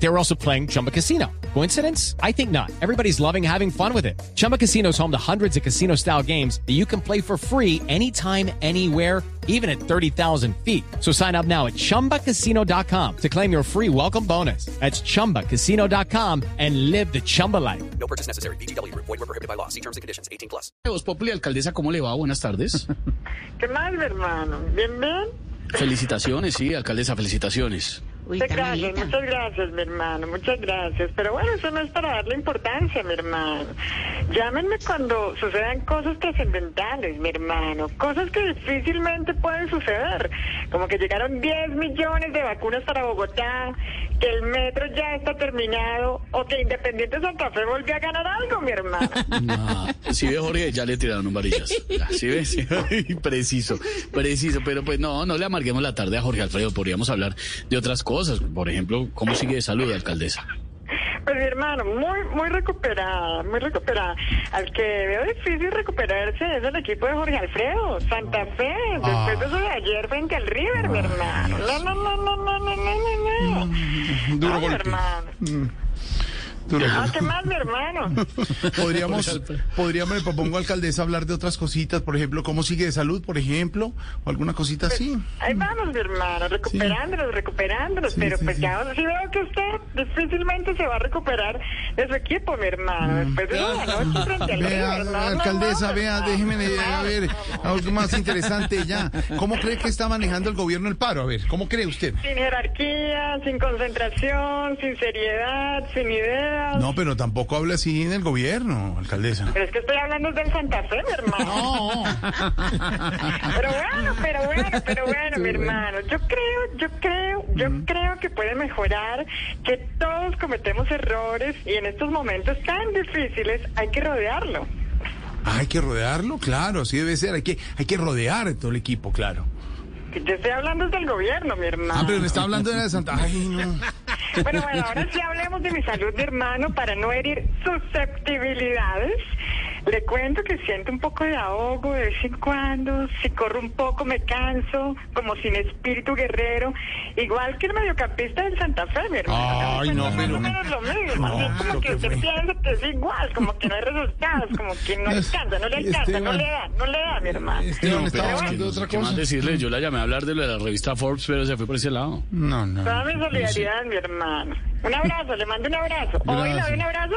They were also playing Chumba Casino. Coincidence? I think not. Everybody's loving having fun with it. Chumba Casino is home to hundreds of casino style games that you can play for free anytime, anywhere, even at 30,000 feet. So sign up now at chumbacasino.com to claim your free welcome bonus. That's chumbacasino.com and live the Chumba life. No purchase necessary. BGW. Void were prohibited by law. See terms and conditions. 18 plus. Voz Populi, alcaldesa, ¿cómo le va? Buenas tardes. ¿Qué más, mi hermano? ¿Bien, bien? felicitaciones, sí, alcaldesa, felicitaciones. Muchas gracias, muchas gracias, mi hermano, muchas gracias. Pero bueno, eso no es para darle importancia, mi hermano. Llámenme cuando sucedan cosas trascendentales, mi hermano. Cosas que difícilmente pueden suceder. Como que llegaron 10 millones de vacunas para Bogotá, que el metro ya está terminado, o que Independiente Santa Fe volvió a ganar algo, mi hermano. No, si ve, Jorge, ya le tiraron varillas. Ya, ¿Sí ve? Sí, preciso, preciso. Pero pues no, no le amarguemos la tarde a Jorge Alfredo. Podríamos hablar de otras cosas. Por ejemplo, ¿cómo sigue de salud, alcaldesa? Pues mi hermano, muy, muy recuperada, muy recuperada. Al que veo difícil recuperarse es el equipo de Jorge Alfredo, Santa Fe, después de eso de ayer frente al River, mi hermano. No, no, no, no, no, no, no, no. Duro Ay, mi golpe. hermano. Duro Ah, golpe. ¿qué más, mi hermano? Podríamos, podríamos, le propongo alcaldesa hablar de otras cositas, por ejemplo, cómo sigue de salud, por ejemplo, o alguna cosita así. Ahí vamos, mi hermano, recuperándonos, recuperándonos, Sí, pero sí, pues sí. ya sí veo que usted difícilmente se va a recuperar de su equipo, mi hermano, después de la noche frente al Mm. Vea, no, alcaldesa, no, vea, no, déjeme no, a ver algo más interesante ya. ¿Cómo cree que está manejando el gobierno el paro? A ver, ¿cómo cree usted? Sin jerarquía, sin concentración, sin seriedad, sin ideas. No, pero tampoco habla así en el gobierno, alcaldesa. Pero es que estoy hablando del Santa Fe, mi hermano. Pero bueno, pero bueno, pero bueno, mi hermano. Yo creo, yo creo, yo creo que puede mejorar, que todos cometemos errores y en estos momentos tan difíciles hay que rodearlo. Ah, Hay que rodearlo, claro, así debe ser. Hay que, hay que rodear todo el equipo, claro. Que Yo estoy hablando del gobierno, mi hermano. Ah, pero le está hablando de la de Santa. Ay, no. Bueno, bueno, ahora sí hablemos de mi salud de hermano para no herir susceptibilidades. Le cuento que siento un poco de ahogo de vez en cuando, si corro un poco me canso, como sin espíritu guerrero, igual que el mediocampista del Santa Fe, mi hermano. Ay, Pues no, es pero- más o menos lo mismo, No, así como que usted fue. piensa que es igual, como que no hay resultados, como que no alcanza, no le alcanza, no le da, no le da, mi hermano. Esteban No, pero es hablando de que, otra ¿qué más cosa. decirle? Yo la llamé a hablar de lo de la revista Forbes, pero se fue por ese lado. No, no. Toda mi solidaridad, mi hermano. Un abrazo, le mando un abrazo. ¿Hoy le doy un abrazo?